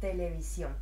Televisión.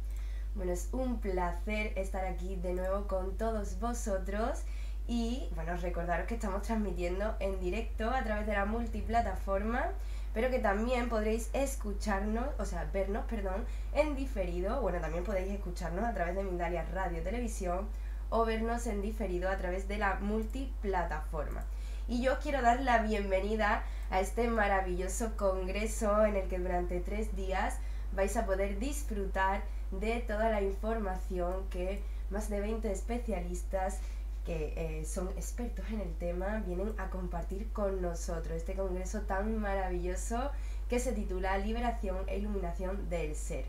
Bueno, es un placer estar aquí de nuevo con todos vosotros y bueno, recordaros que estamos transmitiendo en directo a través de la multiplataforma, pero que también podréis escucharnos, o sea, vernos, perdón, en diferido. Bueno, también podéis escucharnos a través de Mindalia Radio Televisión o vernos en diferido a través de la multiplataforma. Y yo quiero dar la bienvenida a este maravilloso congreso en el que durante tres días vais a poder disfrutar de toda la información que más de 20 especialistas que eh, son expertos en el tema vienen a compartir con nosotros este congreso tan maravilloso que se titula Liberación e Iluminación del Ser.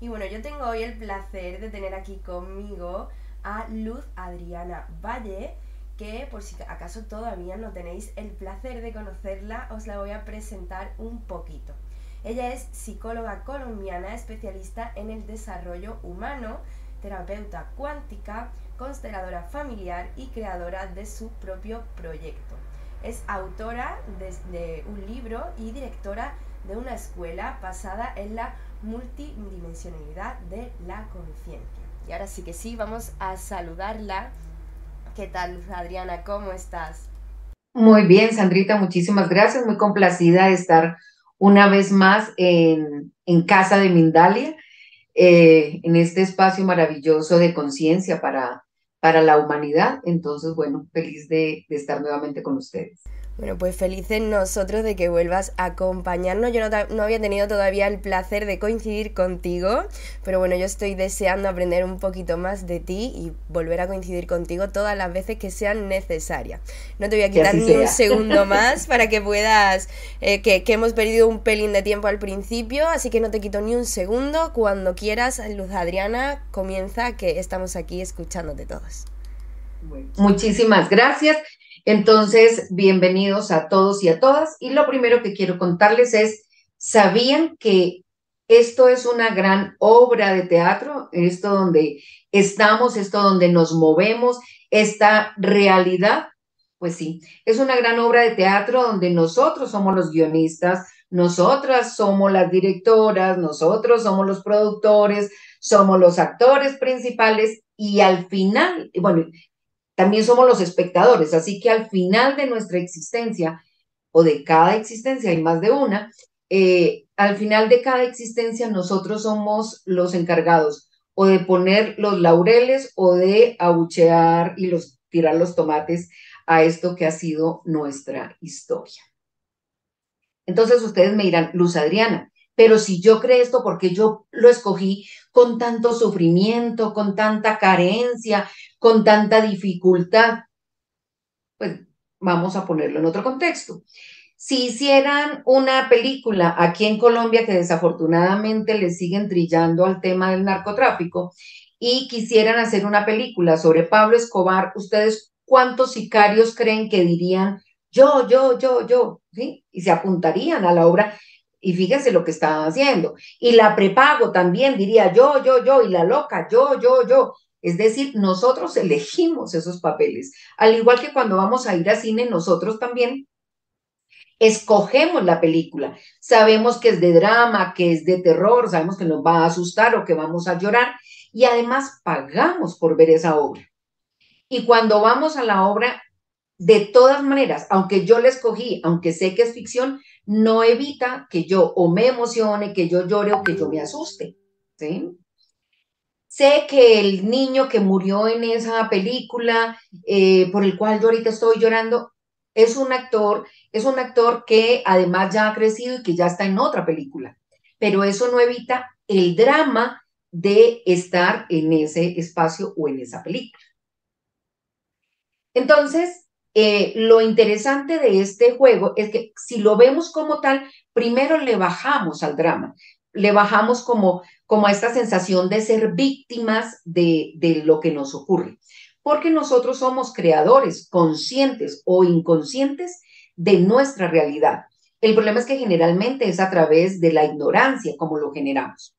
Y bueno, yo tengo hoy el placer de tener aquí conmigo a Luz Adriana Valle, que por si acaso todavía no tenéis el placer de conocerla, os la voy a presentar un poquito. Ella es psicóloga colombiana, especialista en el desarrollo humano, terapeuta cuántica, consteladora familiar y creadora de su propio proyecto. Es autora de, de un libro y directora de una escuela basada en la multidimensionalidad de la conciencia. Y ahora sí que sí, vamos a saludarla. ¿Qué tal, Adriana? ¿Cómo estás? Muy bien, Sandrita, muchísimas gracias. Muy complacida de estar una vez más en, en casa de Mindalia, eh, en este espacio maravilloso de conciencia para, para la humanidad. Entonces, bueno, feliz de, de estar nuevamente con ustedes. Bueno, pues felices nosotros de que vuelvas a acompañarnos. Yo no, no, había tenido todavía el placer de coincidir contigo, pero bueno, yo estoy deseando aprender un poquito más de ti y volver a coincidir contigo todas las veces que sean necesarias. No te voy a quitar ni sea. un segundo más para que puedas, eh, que, que, hemos perdido un pelín de tiempo al principio, así que no te quito ni un segundo. Cuando quieras, Luz Adriana, comienza que estamos aquí escuchándote todos. Muchísimas gracias. Entonces, bienvenidos a todos y a todas. Y lo primero que quiero contarles es, ¿sabían que esto es una gran obra de teatro? Esto donde estamos, esto donde nos movemos, esta realidad. Pues sí, es una gran obra de teatro donde nosotros somos los guionistas, nosotras somos las directoras, nosotros somos los productores, somos los actores principales y al final, bueno, también somos los espectadores, así que al final de nuestra existencia, o de cada existencia, hay más de una, eh, al final de cada existencia nosotros somos los encargados o de poner los laureles o de abuchear y los, tirar los tomates a esto que ha sido nuestra historia. Entonces ustedes me dirán, Luz Adriana, pero si yo creo esto, porque yo lo escogí con tanto sufrimiento, con tanta carencia, con tanta dificultad? Pues vamos a ponerlo en otro contexto. Si hicieran una película aquí en Colombia que desafortunadamente le siguen trillando al tema del narcotráfico y quisieran hacer una película sobre Pablo Escobar, ¿ustedes cuántos sicarios creen que dirían yo, yo, yo, yo? ¿Sí? Y se apuntarían a la obra y fíjense lo que estaban haciendo. Y la prepago también diría yo, yo, yo, y la loca, yo, yo, yo. Es decir, nosotros elegimos esos papeles. Al igual que cuando vamos a ir a cine, nosotros también escogemos la película. Sabemos que es de drama, que es de terror, sabemos que nos va a asustar o que vamos a llorar y además pagamos por ver esa obra. Y cuando vamos a la obra, de todas maneras, aunque yo la escogí, aunque sé que es ficción, no evita que yo o me emocione, que yo llore o que yo me asuste. ¿sí? Sé que el niño que murió en esa película, eh, por el cual yo ahorita estoy llorando, es un actor, es un actor que además ya ha crecido y que ya está en otra película. Pero eso no evita el drama de estar en ese espacio o en esa película. Entonces, eh, lo interesante de este juego es que si lo vemos como tal, primero le bajamos al drama, le bajamos como, como a esta sensación de ser víctimas de, de lo que nos ocurre, porque nosotros somos creadores conscientes o inconscientes de nuestra realidad. El problema es que generalmente es a través de la ignorancia como lo generamos.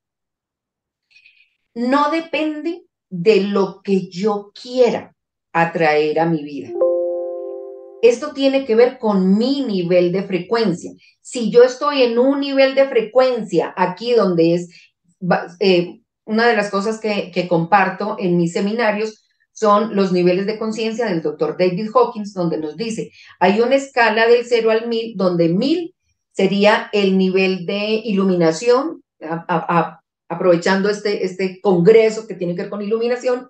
No depende de lo que yo quiera atraer a mi vida. Esto tiene que ver con mi nivel de frecuencia. Si yo estoy en un nivel de frecuencia aquí donde es eh, una de las cosas que, que comparto en mis seminarios, son los niveles de conciencia del doctor David Hawkins, donde nos dice, hay una escala del 0 al 1000, donde 1000 sería el nivel de iluminación, aprovechando este, este congreso que tiene que ver con iluminación.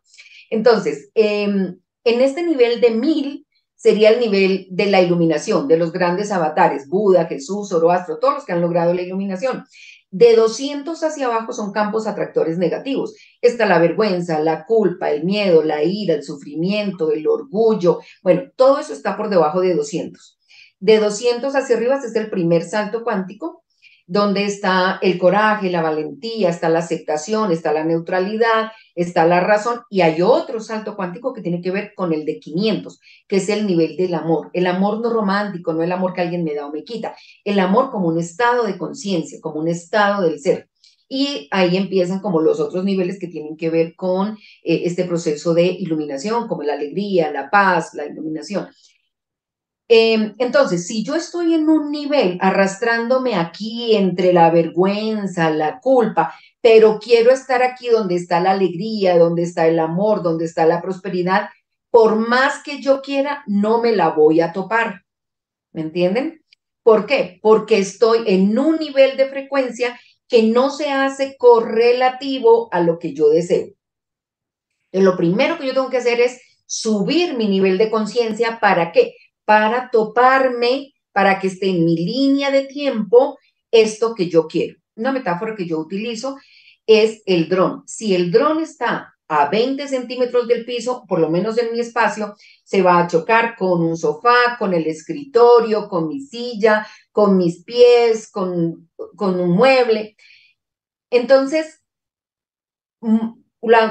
Entonces, em, en este nivel de 1000 sería el nivel de la iluminación, de los grandes avatares, Buda, Jesús, Zoroastro, todos los que han logrado la iluminación. De 200 hacia abajo son campos atractores negativos. Está la vergüenza, la culpa, el miedo, la ira, el sufrimiento, el orgullo. Bueno, todo eso está por debajo de 200. De 200 hacia arriba es el primer salto cuántico donde está el coraje, la valentía, está la aceptación, está la neutralidad, está la razón, y hay otro salto cuántico que tiene que ver con el de 500, que es el nivel del amor. El amor no romántico, no el amor que alguien me da o me quita, el amor como un estado de conciencia, como un estado del ser. Y ahí empiezan como los otros niveles que tienen que ver con eh, este proceso de iluminación, como la alegría, la paz, la iluminación. Em, entonces, si yo estoy en un nivel arrastrándome aquí entre la vergüenza, la culpa, pero quiero estar aquí donde está la alegría, donde está el amor, donde está la prosperidad, por más que yo quiera, no me la voy a topar. ¿Me entienden? ¿Por qué? Porque estoy en un nivel de frecuencia que no se hace correlativo a lo que yo deseo. lo primero que yo tengo que hacer es subir mi nivel de conciencia. ¿Para qué? para toparme, para que esté en mi línea de tiempo esto que yo quiero. Una metáfora que yo utilizo es el dron. Si el dron está a 20 centímetros del piso, por lo menos en mi espacio, se va a chocar con un sofá, con el escritorio, con mi silla, con mis pies, con, con un mueble. Entonces, mm,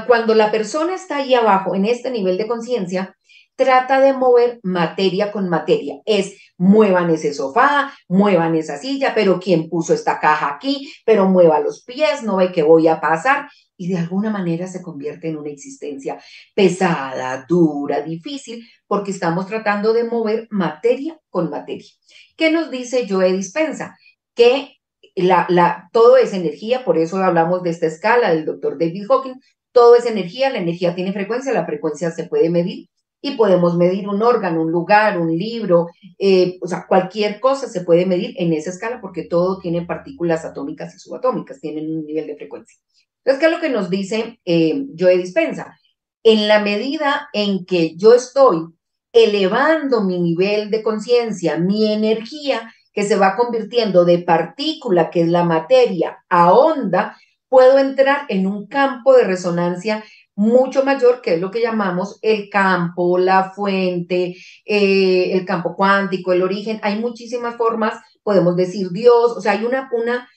cuando la persona está ahí abajo, en este nivel de conciencia, trata de mover materia con materia. Es muevan ese sofá, muevan esa silla, pero ¿quién puso esta caja aquí? Pero mueva los pies, no ve que voy a pasar. Y de alguna manera se convierte en una existencia pesada, dura, difícil, porque estamos tratando de mover materia con materia. ¿Qué nos dice Joe Dispensa? Que la, la, todo es energía, por eso hablamos de esta escala del doctor David Hawking, todo es energía, la energía tiene frecuencia, la frecuencia se puede medir, y podemos medir un órgano, un lugar, un libro, eh, o sea, cualquier cosa se puede medir en esa escala porque todo tiene partículas atómicas y subatómicas, tienen un nivel de frecuencia. Entonces, ¿qué es lo que nos dice eh, Dispensa? En la medida en que yo estoy elevando mi nivel de conciencia, mi energía, que se va convirtiendo de partícula, que es la materia, a onda, puedo entrar en un campo de resonancia mucho mayor, que es lo que llamamos el campo, la fuente, eh, el campo cuántico, el origen. Hay muchísimas formas, podemos decir Dios, o sea, hay una, una,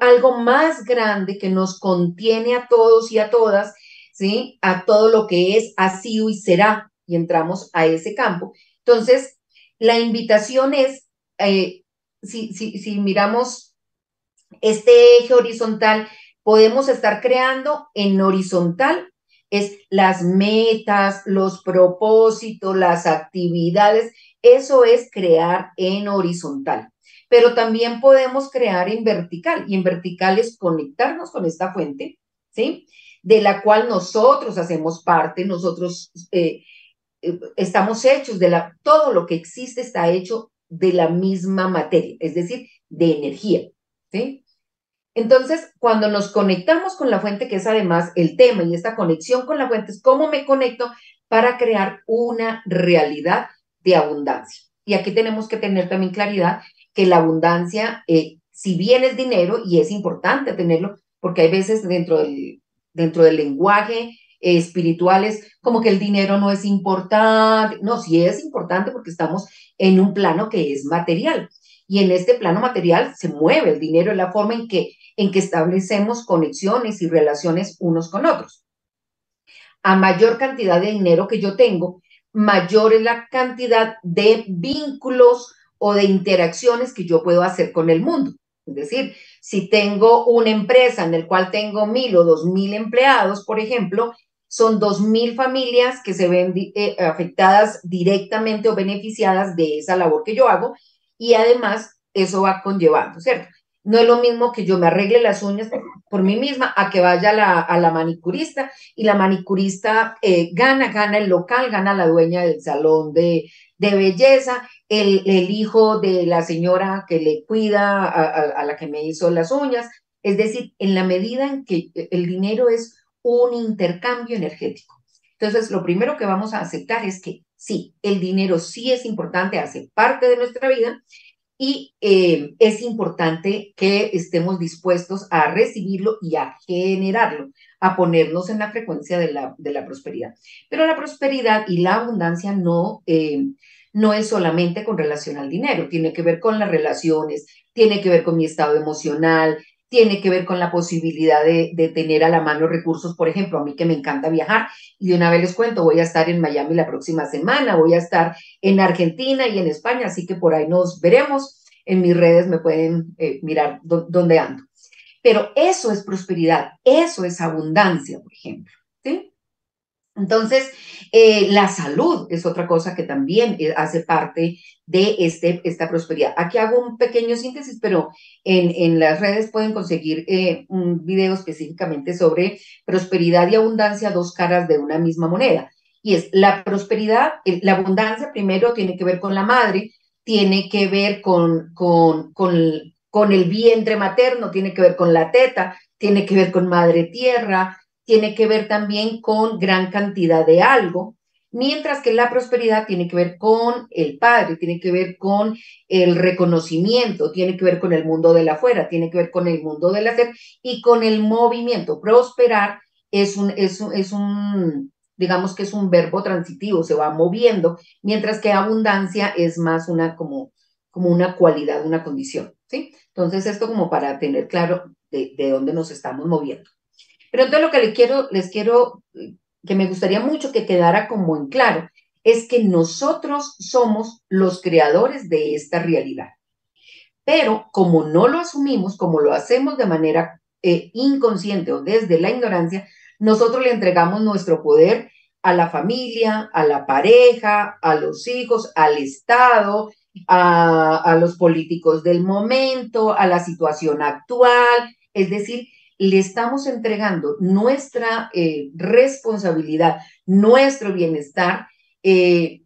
algo más grande que nos contiene a todos y a todas, ¿sí? A todo lo que es, ha sido y será, y entramos a ese campo. Entonces, la invitación es, eh, si, si, si miramos este eje horizontal, podemos estar creando en horizontal es las metas, los propósitos, las actividades. Eso es crear en horizontal. Pero también podemos crear en vertical y en vertical es conectarnos con esta fuente, ¿sí? De la cual nosotros hacemos parte, nosotros eh, eh, estamos hechos de la, todo lo que existe está hecho de la misma materia, es decir, de energía. ¿sí? Entonces, cuando nos conectamos con la fuente, que es además el tema y esta conexión con la fuente, es cómo me conecto para crear una realidad de abundancia. Y aquí tenemos que tener también claridad que la abundancia, eh, si bien es dinero, y es importante tenerlo, porque hay veces dentro del, dentro del lenguaje eh, espiritual es como que el dinero no es importante. No, sí es importante porque estamos en un plano que es material. Y en este plano material se mueve el dinero, en la forma en que, en que establecemos conexiones y relaciones unos con otros. A mayor cantidad de dinero que yo tengo, mayor es la cantidad de vínculos o de interacciones que yo puedo hacer con el mundo. Es decir, si tengo una empresa en la cual tengo mil o dos mil empleados, por ejemplo, son dos mil familias que se ven eh, afectadas directamente o beneficiadas de esa labor que yo hago y además eso va conllevando, ¿cierto? No es lo mismo que yo me arregle las uñas por mí misma a que vaya a la manicurista y la manicurista eh, gana, gana el local, gana la dueña del salón de, belleza, el, el, hijo de la señora que le cuida a, la que me hizo las uñas. Es decir, en la medida en que el dinero es un intercambio energético. Entonces, lo primero que vamos a aceptar es que sí, el dinero sí es importante, hace parte de nuestra vida y eh, es importante que estemos dispuestos a recibirlo y a generarlo, a ponernos en la frecuencia de la, de la prosperidad. Pero la prosperidad y la abundancia no, eh, no es solamente con relación al dinero, tiene que ver con las relaciones, tiene que ver con mi estado emocional, tiene que ver con la posibilidad de, tener a la mano recursos, por ejemplo, a mí que me encanta viajar y de una vez les cuento, voy a estar en Miami la próxima semana, voy a estar en Argentina y en España, así que por ahí nos veremos. En mis redes me pueden eh, mirar dónde ando. Pero eso es prosperidad, eso es abundancia, por ejemplo. ¿sí? Entonces, eh, la salud es otra cosa que también eh, hace parte de este, esta prosperidad. Aquí hago un pequeño síntesis, pero en, en las redes pueden conseguir eh, un video específicamente sobre prosperidad y abundancia, dos caras de una misma moneda. Y es la prosperidad, la abundancia primero tiene que ver con la madre, tiene que ver con, con, con, con el vientre materno, tiene que ver con la teta, tiene que ver con madre tierra, tiene que ver también con gran cantidad de algo, mientras que la prosperidad tiene que ver con el Padre, tiene que ver con el reconocimiento, tiene que ver con el mundo de la afuera, tiene que ver con el mundo del hacer y con el movimiento. Prosperar es un, es es un digamos que es un verbo transitivo, se va moviendo, mientras que abundancia es más una como, como una cualidad, una condición, ¿sí? Entonces, esto como para tener claro de, de dónde nos estamos moviendo. Pero entonces lo que les quiero, les quiero, que me gustaría mucho que quedara como en claro, es que nosotros somos los creadores de esta realidad. Pero como no lo asumimos, como lo hacemos de manera eh, inconsciente o desde la ignorancia, nosotros le entregamos nuestro poder a la familia, a la pareja, a los hijos, al Estado, a, a los políticos del momento, a la situación actual. Es decir, le estamos entregando nuestra eh, responsabilidad, nuestro bienestar, eh,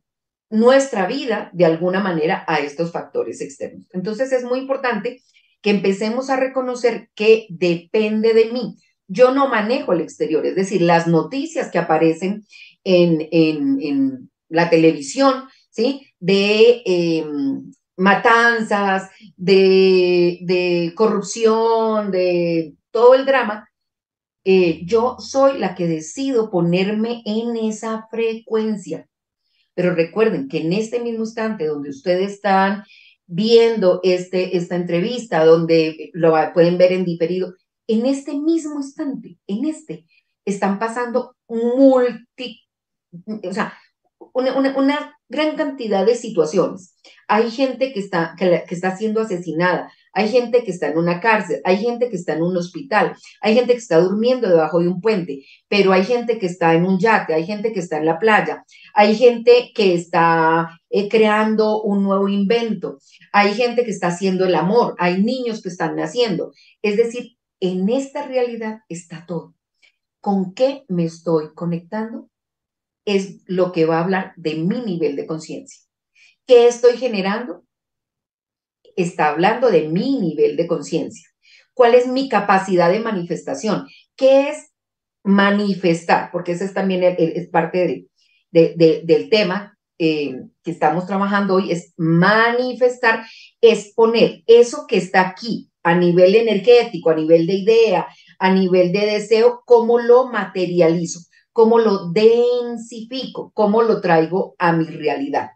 nuestra vida de alguna manera a estos factores externos. Entonces es muy importante que empecemos a reconocer que depende de mí. Yo no manejo el exterior, es decir, las noticias que aparecen en, la televisión, ¿sí? De em, matanzas, de corrupción, de todo el drama, eh, yo soy la que decido ponerme en esa frecuencia. Pero recuerden que en este mismo instante donde ustedes están viendo este, esta entrevista, donde lo pueden ver en diferido, en este mismo instante, en este, están pasando multi, o sea, una, una, gran cantidad de situaciones. Hay gente que está, que, que está siendo asesinada, hay gente que está en una cárcel, hay gente que está en un hospital, hay gente que está durmiendo debajo de un puente, pero hay gente que está en un yate, hay gente que está en la playa, hay gente que está eh, creando un nuevo invento, hay gente que está haciendo el amor, hay niños que están naciendo. Es decir, en esta realidad está todo. ¿Con qué me estoy conectando? es lo que va a hablar de mi nivel de conciencia. ¿Qué estoy generando? Está hablando de mi nivel de conciencia. ¿Cuál es mi capacidad de manifestación? ¿Qué es manifestar? Porque ese es también es parte del tema eh, que estamos trabajando hoy, es manifestar, es poner eso que está aquí a nivel energético, a nivel de idea, a nivel de deseo, cómo lo materializo, cómo lo densifico, cómo lo traigo a mi realidad.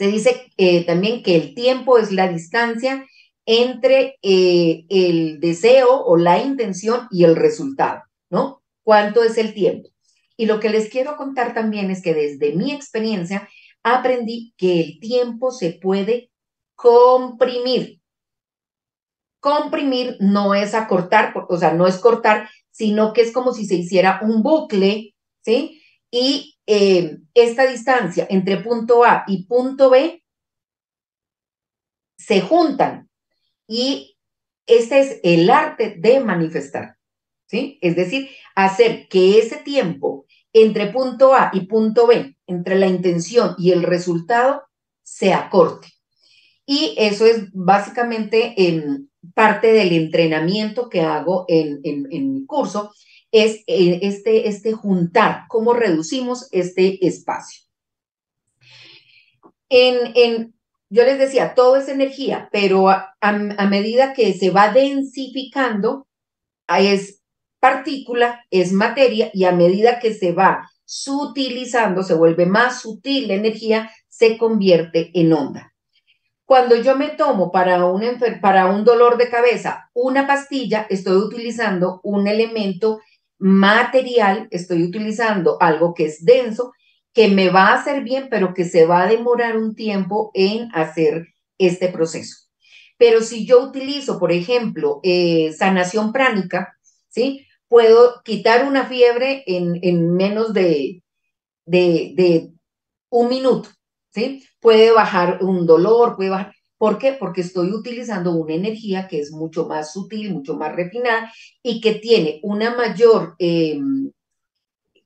Se dice eh, también que el tiempo es la distancia entre eh, el deseo o la intención y el resultado, ¿no? ¿Cuánto es el tiempo? Y lo que les quiero contar también es que desde mi experiencia aprendí que el tiempo se puede comprimir. Comprimir no es acortar, o sea, no es cortar, sino que es como si se hiciera un bucle, ¿sí? Y eh, esta distancia entre punto A y punto B se juntan y este es el arte de manifestar, ¿sí? Es decir, hacer que ese tiempo entre punto A y punto B, entre la intención y el resultado, se acorte. Y eso es básicamente parte del entrenamiento que hago en, mi curso, es eh, este, este juntar, cómo reducimos este espacio. En, yo les decía, todo es energía, pero a, a medida que se va densificando, es partícula, es materia, y a medida que se va sutilizando, se vuelve más sutil la energía, se convierte en onda. Cuando yo me tomo para un, para un dolor de cabeza una pastilla, estoy utilizando un elemento material, estoy utilizando algo que es denso, que me va a hacer bien, pero que se va a demorar un tiempo en hacer este proceso. Pero si yo utilizo, por ejemplo, eh, sanación pránica, ¿sí? Puedo quitar una fiebre en, menos de, de, de un minuto, ¿sí? Puede bajar un dolor, puede bajar. ¿Por qué? Porque estoy utilizando una energía que es mucho más sutil, mucho más refinada y que tiene una mayor em,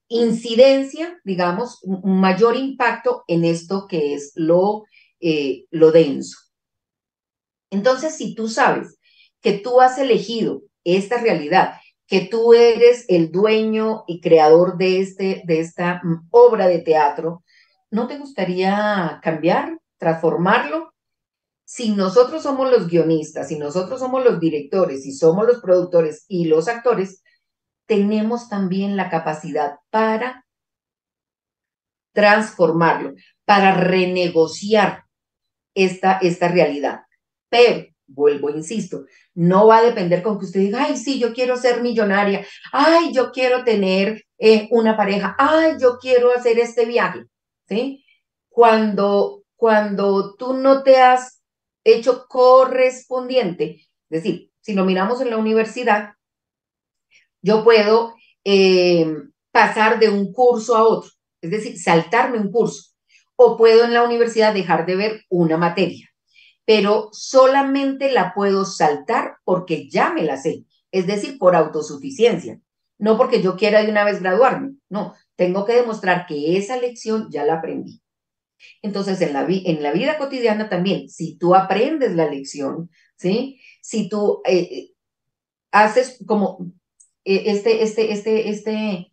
incidencia, digamos, un mayor impacto en esto que es lo, eh, lo denso. Entonces, si tú sabes que tú has elegido esta realidad, que tú eres el dueño y creador de, este, de esta mm, obra de teatro, ¿no te gustaría cambiar, transformarlo? Si nosotros somos los guionistas, si nosotros somos los directores, si somos los productores y los actores, tenemos también la capacidad para transformarlo, para renegociar esta, esta realidad. Pero, vuelvo, insisto, no va a depender con que usted diga, ay, sí, yo quiero ser millonaria, ay, yo quiero tener eh, una pareja, ay, yo quiero hacer este viaje. ¿sí? Cuando, cuando tú no te has hecho correspondiente, es decir, si lo miramos en la universidad, yo puedo eh, pasar de un curso a otro, es decir, saltarme un curso, o puedo en la universidad dejar de ver una materia, pero solamente la puedo saltar porque ya me la sé, es decir, por autosuficiencia, no porque yo quiera de una vez graduarme, no, tengo que demostrar que esa lección ya la aprendí. Entonces, en la, en la vida cotidiana también, si tú aprendes la lección, ¿sí? Si tú eh, eh, haces como eh, este, este, este, este,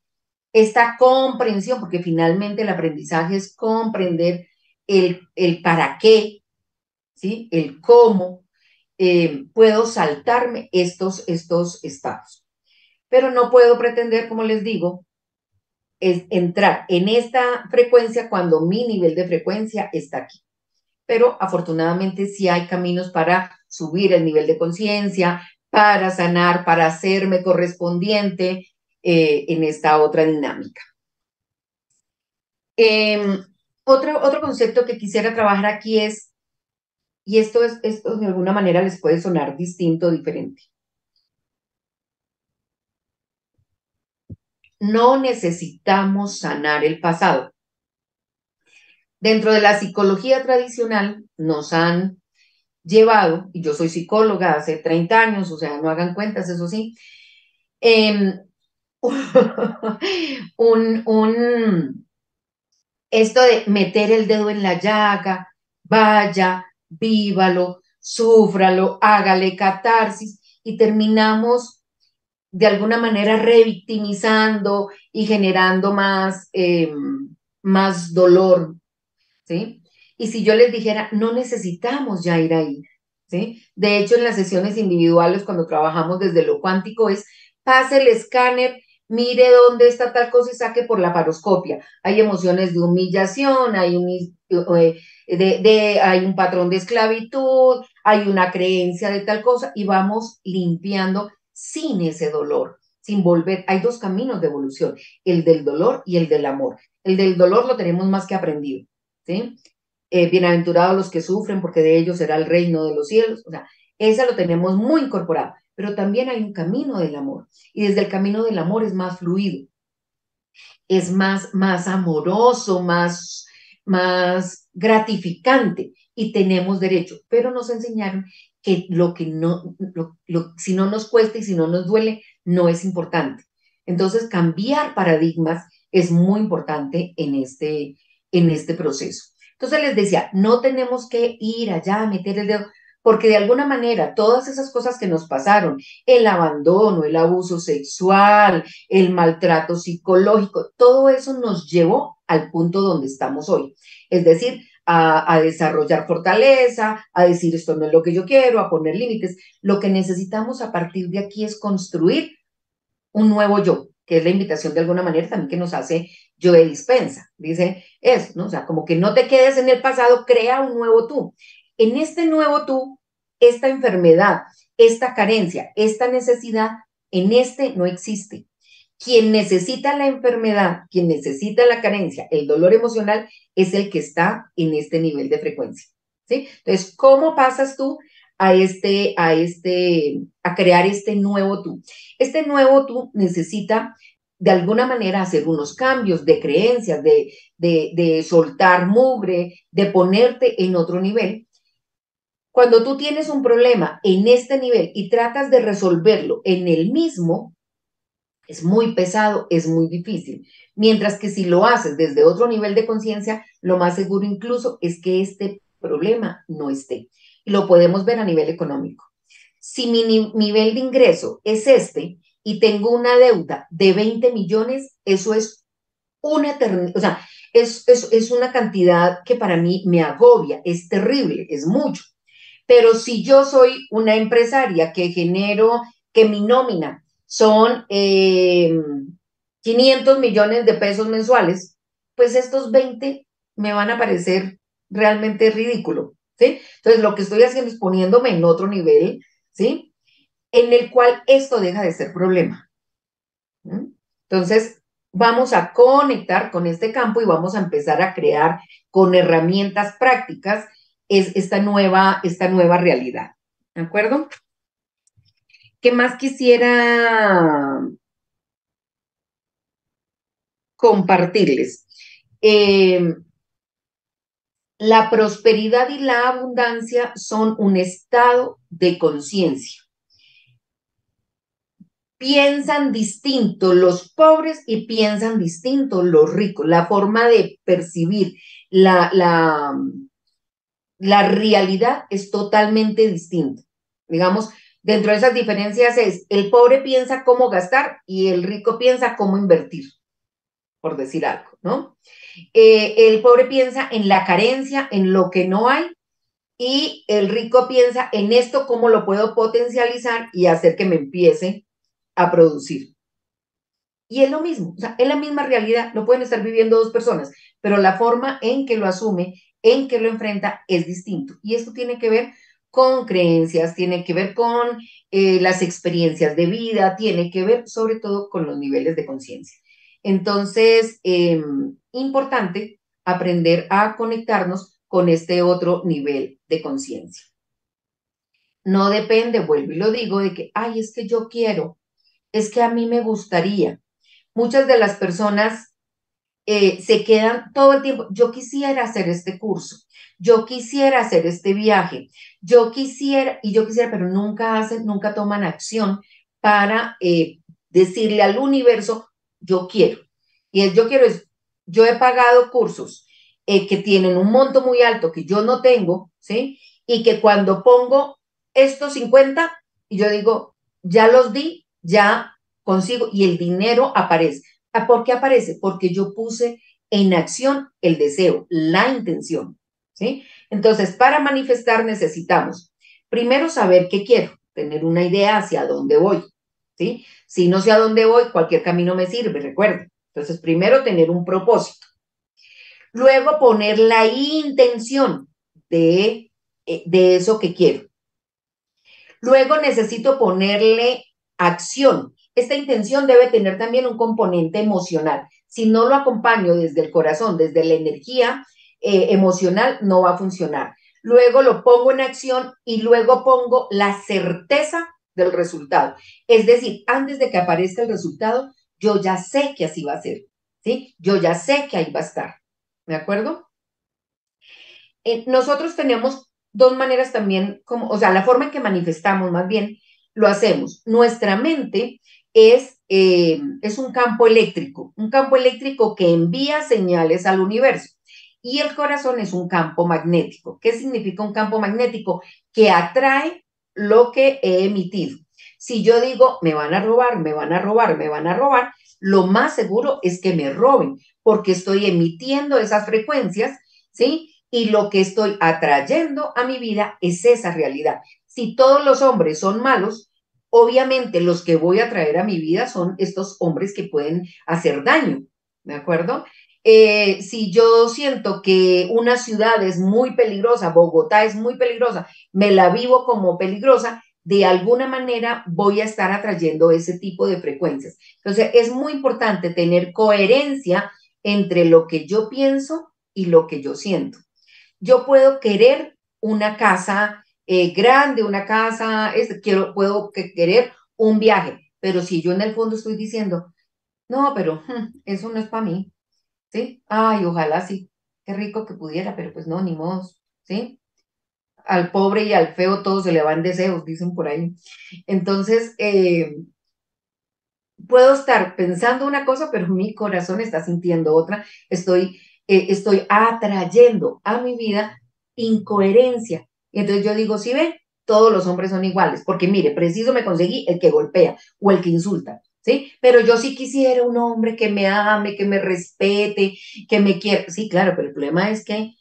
esta comprensión, porque finalmente el aprendizaje es comprender el, el para qué, ¿sí? El cómo puedo saltarme estos, estos estados. Pero no puedo pretender, como les digo, es entrar en esta frecuencia cuando mi nivel de frecuencia está aquí. Pero afortunadamente sí hay caminos para subir el nivel de conciencia, para sanar, para hacerme correspondiente eh, en esta otra dinámica. Em, otro, otro concepto que quisiera trabajar aquí es, y esto, es, esto de alguna manera les puede sonar distinto, diferente. No necesitamos sanar el pasado. Dentro de la psicología tradicional nos han llevado, y yo soy psicóloga hace 30 años, o sea, no hagan cuentas, eso sí, em, un, un, esto de meter el dedo en la llaga, vaya, vívalo, súfralo, hágale catarsis y terminamos de alguna manera revictimizando y generando más, em, más dolor, ¿sí? Y si yo les dijera, no necesitamos ya ir ahí, ¿sí? De hecho, en las sesiones individuales, cuando trabajamos desde lo cuántico, es pase el escáner, mire dónde está tal cosa y saque por la paroscopia. Hay emociones de humillación, hay un, eh, de, hay un patrón de esclavitud, hay una creencia de tal cosa y vamos limpiando sin ese dolor, sin volver. Hay dos caminos de evolución, el del dolor y el del amor. El del dolor lo tenemos más que aprendido, ¿sí? Eh, bienaventurados los que sufren, porque de ellos será el reino de los cielos. O sea, esa lo tenemos muy incorporado, pero también hay un camino del amor. Y desde el camino del amor es más fluido, es más, más amoroso, más, más gratificante y tenemos derecho. Pero nos enseñaron que lo que no, lo, si no nos cuesta y si no nos duele, no es importante. Entonces, cambiar paradigmas es muy importante en este, en este proceso. Entonces les decía, no tenemos que ir allá a meter el dedo, porque de alguna manera todas esas cosas que nos pasaron, el abandono, el abuso sexual, el maltrato psicológico, todo eso nos llevó al punto donde estamos hoy. Es decir, a, desarrollar fortaleza, a decir esto no es lo que yo quiero, a poner límites. Lo que necesitamos a partir de aquí es construir un nuevo yo, que es la invitación de alguna manera también que nos hace yo de dispensa. Dice eso, ¿no? O sea, como que no te quedes en el pasado, crea un nuevo tú. En este nuevo tú, esta enfermedad, esta carencia, esta necesidad, en este no existe. Quien necesita la enfermedad, quien necesita la carencia, el dolor emocional, es el que está en este nivel de frecuencia. ¿sí? Entonces, ¿cómo pasas tú a este, a este, a crear este nuevo tú? Este nuevo tú necesita de alguna manera hacer unos cambios de creencias, de, de, de soltar mugre, de ponerte en otro nivel. Cuando tú tienes un problema en este nivel y tratas de resolverlo en el mismo, es muy pesado, es muy difícil. Mientras que si lo haces desde otro nivel de conciencia, lo más seguro incluso es que este problema no esté. Y lo podemos ver a nivel económico. Si mi nivel de ingreso es este y tengo una deuda de 20 millones, eso es una o sea, es, es una cantidad que para mí me agobia, es terrible, es mucho. Pero si yo soy una empresaria que genero, que mi nómina son 500 eh, millones de pesos mensuales, pues estos 20 me van a parecer realmente ridículo, ¿sí? Entonces, lo que estoy haciendo es poniéndome en otro nivel, ¿sí? En el cual esto deja de ser problema. Entonces, vamos a conectar con este campo y vamos a empezar a crear con herramientas prácticas es esta nueva, esta nueva realidad. ¿De acuerdo? ¿Qué más quisiera compartirles? Em, la prosperidad y la abundancia son un estado de conciencia. Piensan distinto los pobres y piensan distinto los ricos. La forma de percibir la, la, la realidad es totalmente distinta. Digamos, Dentro de esas diferencias es, el pobre piensa cómo gastar y el rico piensa cómo invertir, por decir algo, ¿no? Eh, el pobre piensa en la carencia, en lo que no hay, y el rico piensa en esto, cómo lo puedo potencializar y hacer que me empiece a producir. Y es lo mismo, o sea, es la misma realidad, no pueden estar viviendo dos personas, pero la forma en que lo asume, en que lo enfrenta, es distinto. Y esto tiene que ver con creencias, tiene que ver con eh, las experiencias de vida, tiene que ver sobre todo con los niveles de conciencia. Entonces, em, importante aprender a conectarnos con este otro nivel de conciencia. No depende, vuelvo y lo digo, de que, ay, es que yo quiero, es que a mí me gustaría. Muchas de las personas eh, se quedan todo el tiempo, yo quisiera hacer este curso, yo quisiera hacer este viaje, yo quisiera, y yo quisiera, pero nunca hacen, nunca toman acción para eh, decirle al universo, yo quiero. Y el yo quiero es, yo he pagado cursos eh, que tienen un monto muy alto que yo no tengo, ¿sí? Y que cuando pongo estos 50, y yo digo, ya los di, ya consigo, y el dinero aparece. ¿Por qué aparece? Porque yo puse en acción el deseo, la intención, ¿sí? Entonces, para manifestar necesitamos primero saber qué quiero, tener una idea hacia dónde voy, ¿sí? Si no sé a dónde voy, cualquier camino me sirve, recuerden. Entonces, primero tener un propósito. Luego poner la intención de, eh, de eso que quiero. Luego necesito ponerle acción. Esta intención debe tener también un componente emocional. Si no lo acompaño desde el corazón, desde la energía eh, emocional, no va a funcionar. Luego lo pongo en acción y luego pongo la certeza del resultado. Es decir, antes de que aparezca el resultado, yo ya sé que así va a ser, ¿sí? Yo ya sé que ahí va a estar, ¿de acuerdo? Eh, nosotros tenemos dos maneras también, como, o sea, la forma en que manifestamos más bien, lo hacemos. Nuestra mente es, eh, es un campo eléctrico, un campo eléctrico que envía señales al universo. Y el corazón es un campo magnético. ¿Qué significa un campo magnético? Que atrae lo que he emitido. Si yo digo, me van a robar, me van a robar, me van a robar, lo más seguro es que me roben, porque estoy emitiendo esas frecuencias, ¿sí? Y lo que estoy atrayendo a mi vida es esa realidad. Si todos los hombres son malos, obviamente los que voy a traer a mi vida son estos hombres que pueden hacer daño, ¿de acuerdo? Eh, si yo siento que una ciudad es muy peligrosa, Bogotá es muy peligrosa, me la vivo como peligrosa, de alguna manera voy a estar atrayendo ese tipo de frecuencias. Entonces, es muy importante tener coherencia entre lo que yo pienso y lo que yo siento. Yo puedo querer una casa eh, grande, una casa, quiero, puedo querer un viaje, pero si yo en el fondo estoy diciendo, no, pero hmm, eso no es para mí, ¿sí? Ay, ojalá sí, qué rico que pudiera, pero pues no, ni modo, ¿sí? al pobre y al feo todos se le van deseos, dicen por ahí. Entonces, eh, puedo estar pensando una cosa, pero mi corazón está sintiendo otra. Estoy, eh, estoy atrayendo a mi vida incoherencia. Y entonces yo digo, si ven, todos los hombres son iguales, porque mire, preciso me conseguí el que golpea o el que insulta. ¿Sí? Pero yo sí quisiera un hombre que me ame, que me respete, que me quiera. Sí, claro, pero el problema es que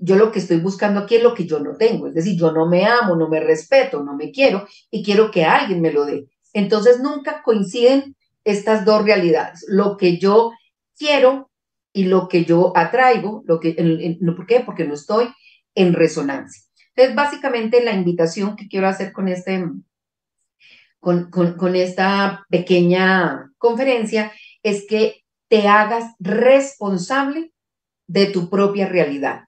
yo lo que estoy buscando aquí es lo que yo no tengo, es decir, yo no me amo, no me respeto, no me quiero y quiero que alguien me lo dé. Entonces nunca coinciden estas dos realidades, lo que yo quiero y lo que yo atraigo, lo que, ¿por qué? Porque no estoy en resonancia. Entonces, básicamente la invitación que quiero hacer con, este, con, con esta pequeña conferencia es que te hagas responsable de tu propia realidad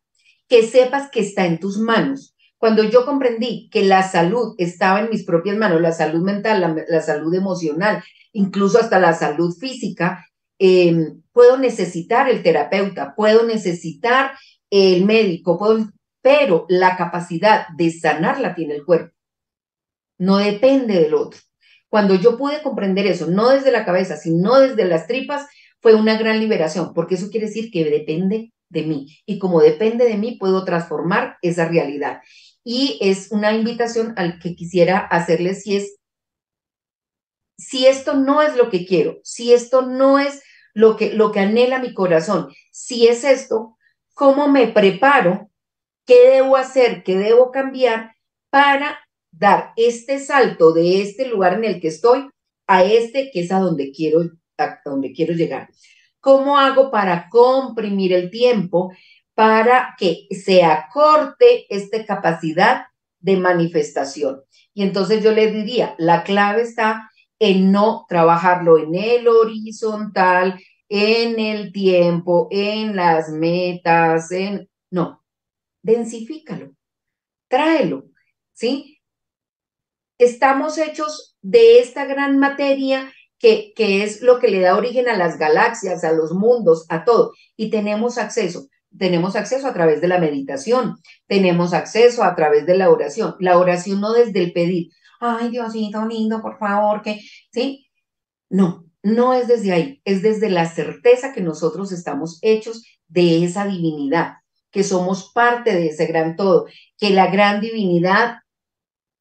que sepas que está en tus manos. Cuando yo comprendí que la salud estaba en mis propias manos, la salud mental, la, salud emocional, incluso hasta la salud física, em, puedo necesitar el terapeuta, puedo necesitar el médico, pero la capacidad de sanarla tiene el cuerpo. No depende del otro. Cuando yo pude comprender eso, no desde la cabeza, sino desde las tripas, fue una gran liberación, porque eso quiere decir que depende de mí. Y como depende de mí, puedo transformar esa realidad. Y es una invitación al que quisiera hacerles si es, si esto no es lo que quiero, si esto no es lo que, lo que anhela mi corazón, si es esto, ¿cómo me preparo? ¿Qué debo hacer? ¿Qué debo cambiar para dar este salto de este lugar en el que estoy a este que es a donde quiero, a donde quiero llegar? ¿Cómo hago para comprimir el tiempo para que se acorte esta capacidad de manifestación? Y entonces yo le diría, la clave está en no trabajarlo en el horizontal, en el tiempo, en las metas, en... No, densifícalo, tráelo, ¿sí? Estamos hechos de esta gran materia que, es lo que le da origen a las galaxias, a los mundos, a todo. Y tenemos acceso. Tenemos acceso a través de la meditación, tenemos acceso a través de la oración. La oración no desde el pedir, ay Diosito lindo, por favor, que, ¿sí? No, no es desde ahí, es desde la certeza que nosotros estamos hechos de esa divinidad, que somos parte de ese gran todo, que la gran divinidad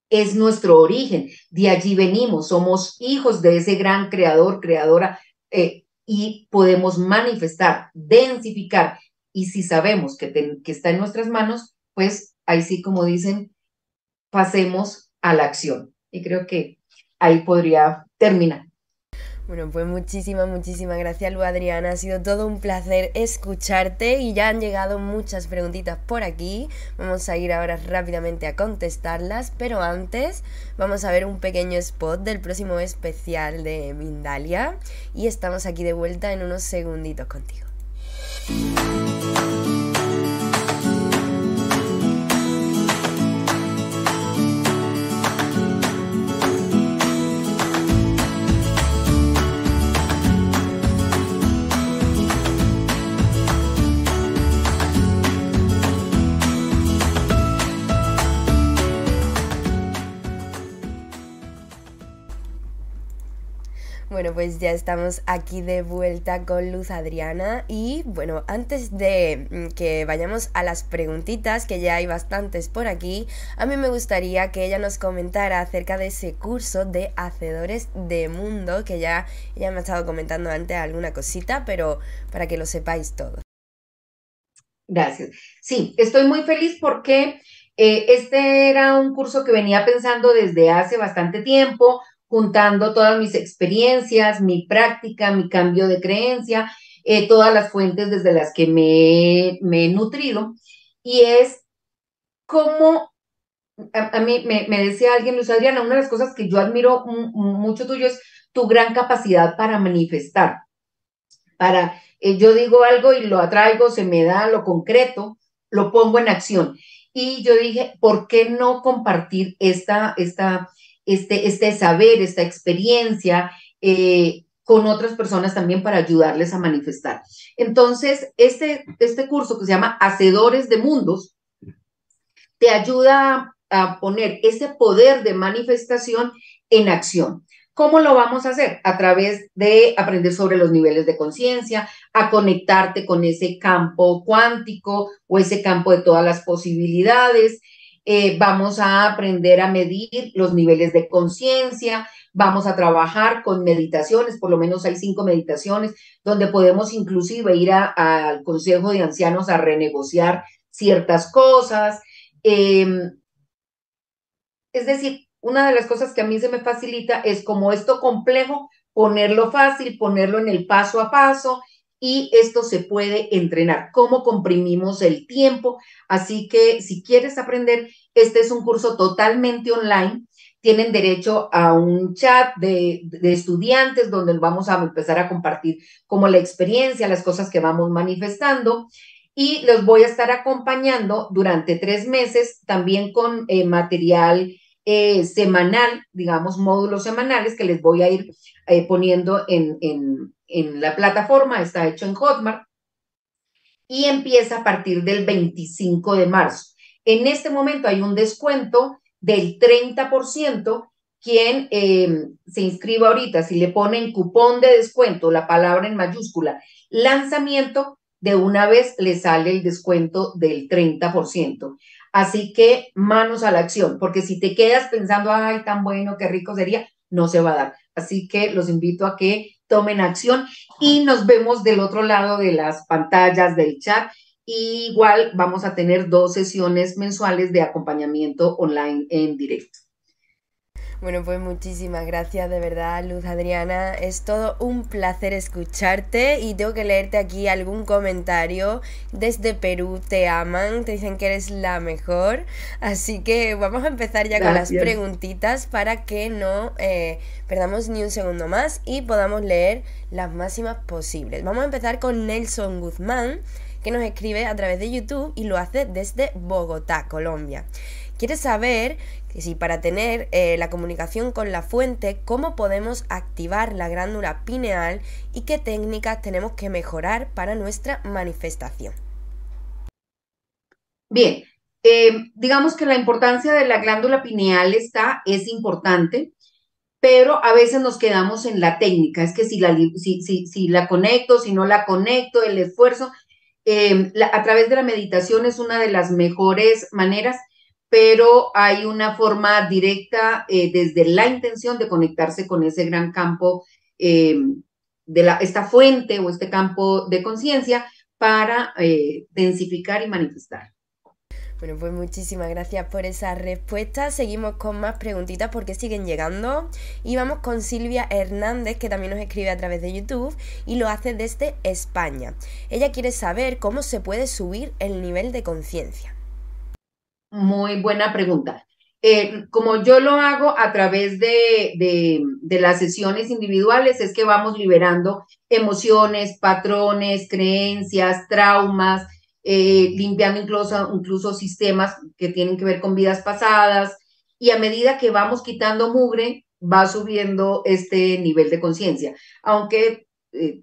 es nuestro origen, de allí venimos, somos hijos de ese gran creador, creadora, eh, y podemos manifestar, densificar, y si sabemos que, que está en nuestras manos, pues ahí sí, como dicen, pasemos a la acción. Y creo que ahí podría terminar. Bueno, pues muchísimas, muchísimas gracias, Lu Adriana. Ha sido todo un placer escucharte y ya han llegado muchas preguntitas por aquí. Vamos a ir ahora rápidamente a contestarlas, pero antes vamos a ver un pequeño spot del próximo especial de Mindalia y estamos aquí de vuelta en unos segunditos contigo. Bueno, pues ya estamos aquí de vuelta con Luz Adriana y bueno, antes de mm, que vayamos a las preguntitas, que ya hay bastantes por aquí, a mí me gustaría que ella nos comentara acerca de ese curso de Hacedores de Mundo, que ya ella me ha estado comentando antes alguna cosita, pero para que lo sepáis todo. Gracias. Sí, estoy muy feliz porque eh, este era un curso que venía pensando desde hace bastante tiempo juntando todas mis experiencias, mi práctica, mi cambio de creencia, eh, todas las fuentes desde las que me, he nutrido. Y es como, a, mí me, decía alguien, Luis Adriana, una de las cosas que yo admiro mucho tuyo es tu gran capacidad para manifestar, para, eh, yo digo algo y lo atraigo, se me da lo concreto, lo pongo en acción. Y yo dije, ¿por qué no compartir esta, esta, este, este saber, esta experiencia eh, con otras personas también para ayudarles a manifestar. Entonces, este, este curso que se llama Hacedores de Mundos te ayuda a poner ese poder de manifestación en acción. ¿Cómo lo vamos a hacer? A través de aprender sobre los niveles de conciencia, a conectarte con ese campo cuántico o ese campo de todas las posibilidades, eh, vamos a aprender a medir los niveles de conciencia, vamos a trabajar con meditaciones, por lo menos hay cinco meditaciones, donde podemos inclusive ir al Consejo de Ancianos a renegociar ciertas cosas. Em, es decir, una de las cosas que a mí se me facilita es como esto complejo, ponerlo fácil, ponerlo en el paso a paso y esto se puede entrenar, cómo comprimimos el tiempo. Así que si quieres aprender, este es un curso totalmente online. Tienen derecho a un chat de, estudiantes donde vamos a empezar a compartir como la experiencia, las cosas que vamos manifestando. Y los voy a estar acompañando durante tres meses también con eh, material eh, semanal, digamos, módulos semanales que les voy a ir eh, poniendo en, en la plataforma, está hecho en Hotmart y empieza a partir del 25 de marzo. En este momento hay un descuento del 30%. Quien eh, se inscriba ahorita, si le ponen cupón de descuento, la palabra en mayúscula, lanzamiento, de una vez le sale el descuento del 30%. Así que manos a la acción, porque si te quedas pensando, ay, tan bueno, qué rico sería, no se va a dar. Así que los invito a que tomen acción y nos vemos del otro lado de las pantallas del chat. igual vamos a tener dos sesiones mensuales de acompañamiento online en directo. Bueno, pues muchísimas gracias de verdad, Luz Adriana. Es todo un placer escucharte y tengo que leerte aquí algún comentario. Desde Perú te aman, te dicen que eres la mejor. Así que vamos a empezar ya con las preguntitas para que no eh, perdamos ni un segundo más y podamos leer las máximas posibles. Vamos a empezar con Nelson Guzmán, que nos escribe a través de YouTube y lo hace desde Bogotá, Colombia. Quiere saber que si para tener eh, la comunicación con la fuente, cómo podemos activar la glándula pineal y qué técnicas tenemos que mejorar para nuestra manifestación. Bien, eh, digamos que la importancia de la glándula pineal está, es importante. pero a veces nos quedamos en la técnica, es que si la, si, si, la conecto, si no la conecto, el esfuerzo, em, a través de la meditación es una de las mejores maneras, pero hay una forma directa eh, desde la intención de conectarse con ese gran campo em, de la, esta fuente o este campo de conciencia para eh, densificar y manifestar. Bueno, pues muchísimas gracias por esa respuesta. Seguimos con más preguntitas porque siguen llegando. Y vamos con Silvia Hernández, que también nos escribe a través de YouTube y lo hace desde España. Ella quiere saber cómo se puede subir el nivel de conciencia. Muy buena pregunta. Eh, como yo lo hago a través de, de, las sesiones individuales, es que vamos liberando emociones, patrones, creencias, traumas, eh, limpiando incluso, incluso sistemas que tienen que ver con vidas pasadas, y a medida que vamos quitando mugre, va subiendo este nivel de conciencia, aunque eh,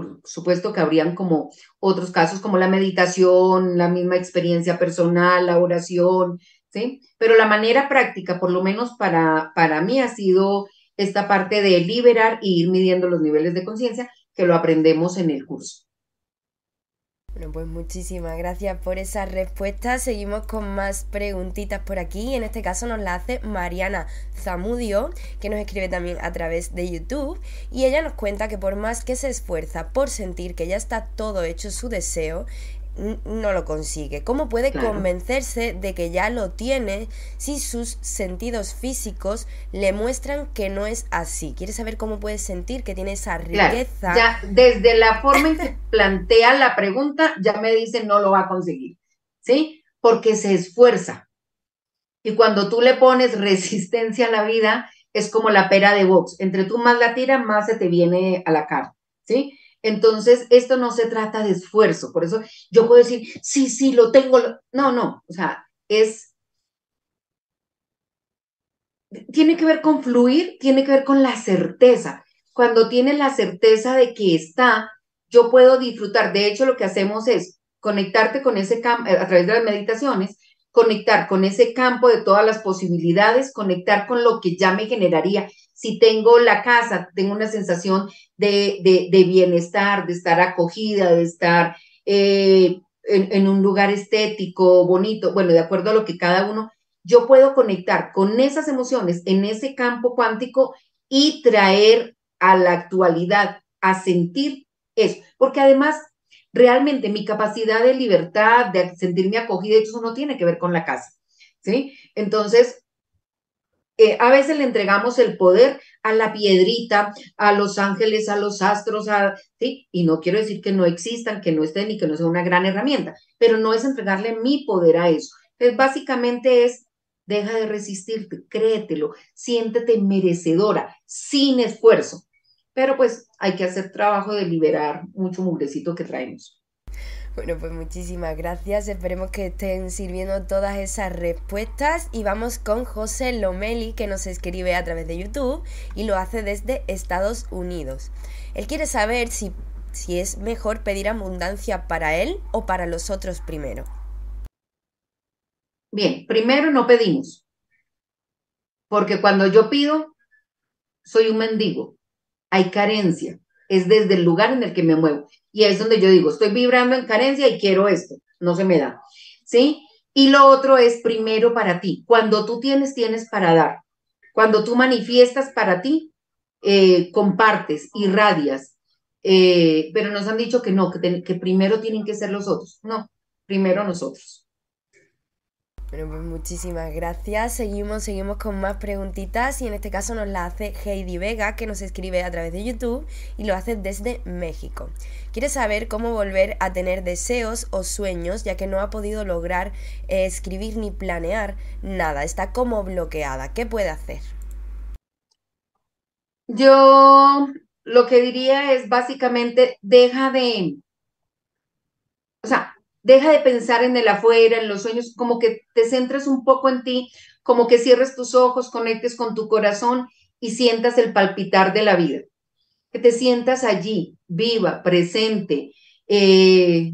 por supuesto que habrían como otros casos como la meditación, la misma experiencia personal, la oración, ¿sí? Pero la manera práctica, por lo menos para, para mí, ha sido esta parte de liberar y ir midiendo los niveles de conciencia que lo aprendemos en el curso. Bueno, pues muchísimas gracias por esa respuesta. Seguimos con más preguntitas por aquí. En este caso nos la hace Mariana Zamudio, que nos escribe también a través de YouTube. Y ella nos cuenta que por más que se esfuerza por sentir que ya está todo hecho su deseo, no lo consigue? ¿Cómo puede convencerse de que ya lo tiene si sus sentidos físicos le muestran que no es así? ¿Quiere saber cómo puede sentir que tiene esa riqueza? Ya, desde la forma en que plantea la pregunta, ya me dice no lo va a conseguir, ¿sí? Porque se esfuerza. Y cuando tú le pones resistencia a la vida, es como la pera de box. Entre tú más la tiras, más se te viene a la cara, ¿sí? Entonces, esto no se trata de esfuerzo, por eso yo puedo decir, sí, sí, lo tengo. No, no, o sea, es... Tiene que ver con fluir, tiene que ver con la certeza. Cuando tienes la certeza de que está, yo puedo disfrutar. De hecho, lo que hacemos es conectarte con ese campo, a través de las meditaciones, conectar con ese campo de todas las posibilidades, conectar con lo que ya me generaría si tengo la casa, tengo una sensación de, bienestar, de estar acogida, de estar eh, en, un lugar estético, bonito, bueno, de acuerdo a lo que cada uno, yo puedo conectar con esas emociones en ese campo cuántico y traer a la actualidad, a sentir eso, porque además realmente mi capacidad de libertad, de sentirme acogida, eso no tiene que ver con la casa, ¿sí? Entonces, eh, a veces le entregamos el poder a la piedrita, a los ángeles, a los astros, ¿sí? Y no quiero decir que no existan, que no estén y que no sea una gran herramienta, pero no es entregarle mi poder a eso. Entonces, básicamente es, deja de resistirte, créetelo, siéntete merecedora, sin esfuerzo. Pero pues hay que hacer trabajo de liberar mucho mugrecito que traemos. Bueno, pues muchísimas gracias. Esperemos que estén sirviendo todas esas respuestas. Y vamos con José Lomeli, que nos escribe a través de YouTube y lo hace desde Estados Unidos. Él quiere saber si, si es mejor pedir abundancia para él o para los otros primero. Bien, primero no pedimos. Porque cuando yo pido, soy un mendigo. Hay carencia. Es desde el lugar en el que me muevo. Y es donde yo digo, estoy vibrando en carencia y quiero esto, no se me da. ¿Sí? Y lo otro es primero para ti. Cuando tú tienes, tienes para dar. Cuando tú manifiestas para ti, eh, compartes, irradias. Eh, pero nos han dicho que no, que primero tienen que ser los otros. No, primero nosotros. Bueno, pues muchísimas gracias. Seguimos, seguimos con más preguntitas y en este caso nos la hace Heidi Vega, que nos escribe a través de YouTube y lo hace desde México. Quiere saber cómo volver a tener deseos o sueños, ya que no ha podido lograr eh, escribir ni planear nada. Está como bloqueada. ¿Qué puede hacer? Yo lo que diría es básicamente deja de, o sea, Deja de pensar en el afuera, en los sueños, como que te centres un poco en ti, como que cierres tus ojos, conectes con tu corazón y sientas el palpitar de la vida. Que te sientas allí, viva, presente, eh,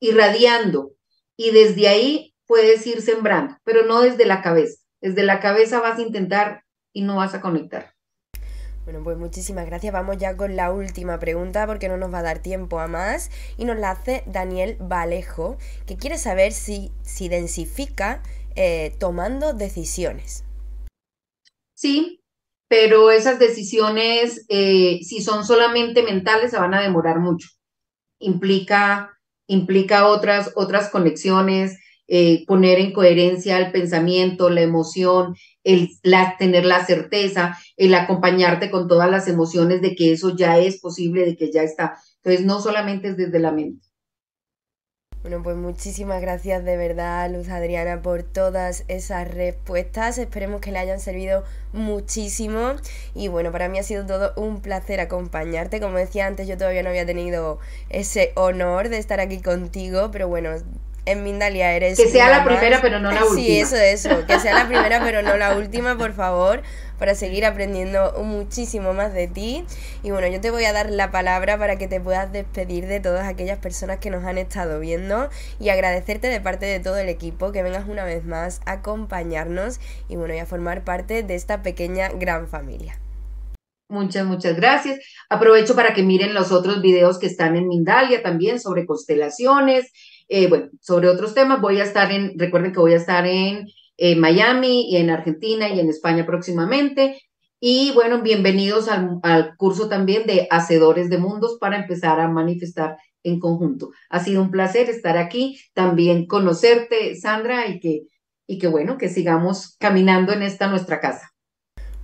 irradiando. Y desde ahí puedes ir sembrando, pero no desde la cabeza. Desde la cabeza vas a intentar y no vas a conectar. Bueno, pues muchísimas gracias. Vamos ya con la última pregunta porque no nos va a dar tiempo a más. Y nos la hace Daniel Valejo, que quiere saber si se densifica eh, tomando decisiones. Sí, pero esas decisiones, eh, si son solamente mentales, se van a demorar mucho. Implica, implica otras, otras conexiones, eh, poner en coherencia el pensamiento, la emoción, el la, tener la certeza, el acompañarte con todas las emociones de que eso ya es posible, de que ya está. Entonces, no solamente es desde la mente. Bueno, pues muchísimas gracias de verdad, Luz Adriana, por todas esas respuestas. Esperemos que le hayan servido muchísimo. Y bueno, para mí ha sido todo un placer acompañarte. Como decía antes, yo todavía no había tenido ese honor de estar aquí contigo, pero bueno, en Mindalia eres. Que sea la primera, pero no la última. Sí, eso, eso. Que sea la primera, pero no la última, por favor, para seguir aprendiendo muchísimo más de ti. Y bueno, yo te voy a dar la palabra para que te puedas despedir de todas aquellas personas que nos han estado viendo y agradecerte de parte de todo el equipo que vengas una vez más a acompañarnos y bueno, y a formar parte de esta pequeña gran familia. Muchas, muchas gracias. Aprovecho para que miren los otros videos que están en Mindalia también sobre constelaciones, eh, bueno, sobre otros temas, voy a estar en, recuerden que voy a estar en Miami y en Argentina y en España próximamente. Y bueno, bienvenidos al, al, curso también de Hacedores de Mundos para empezar a manifestar en conjunto. Ha sido un placer estar aquí, también conocerte, Sandra, y que, y que bueno, que sigamos caminando en esta nuestra casa.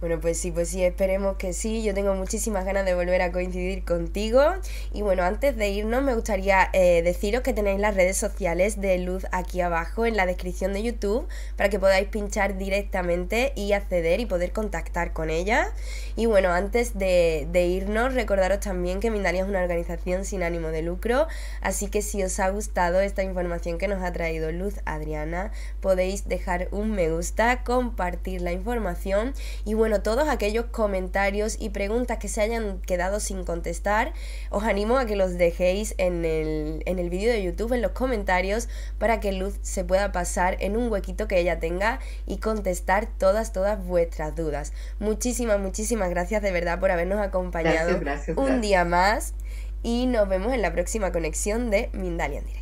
Bueno, pues sí, pues sí, esperemos que sí. Yo tengo muchísimas ganas de volver a coincidir contigo. Y bueno, antes de irnos, me gustaría eh, deciros que tenéis las redes sociales de Luz aquí abajo en la descripción de YouTube para que podáis pinchar directamente y acceder y poder contactar con ella. Y bueno, antes de, irnos, recordaros también que Mindalia es una organización sin ánimo de lucro. Así que si os ha gustado esta información que nos ha traído Luz Adriana, podéis dejar un me gusta, compartir la información y bueno, todos aquellos comentarios y preguntas que se hayan quedado sin contestar, os animo a que los dejéis en el, en el vídeo de YouTube, en los comentarios, para que Luz se pueda pasar en un huequito que ella tenga y contestar todas, todas vuestras dudas. Muchísimas, muchísimas gracias de verdad por habernos acompañado un día más y nos vemos en la próxima conexión de Mindalia en directo.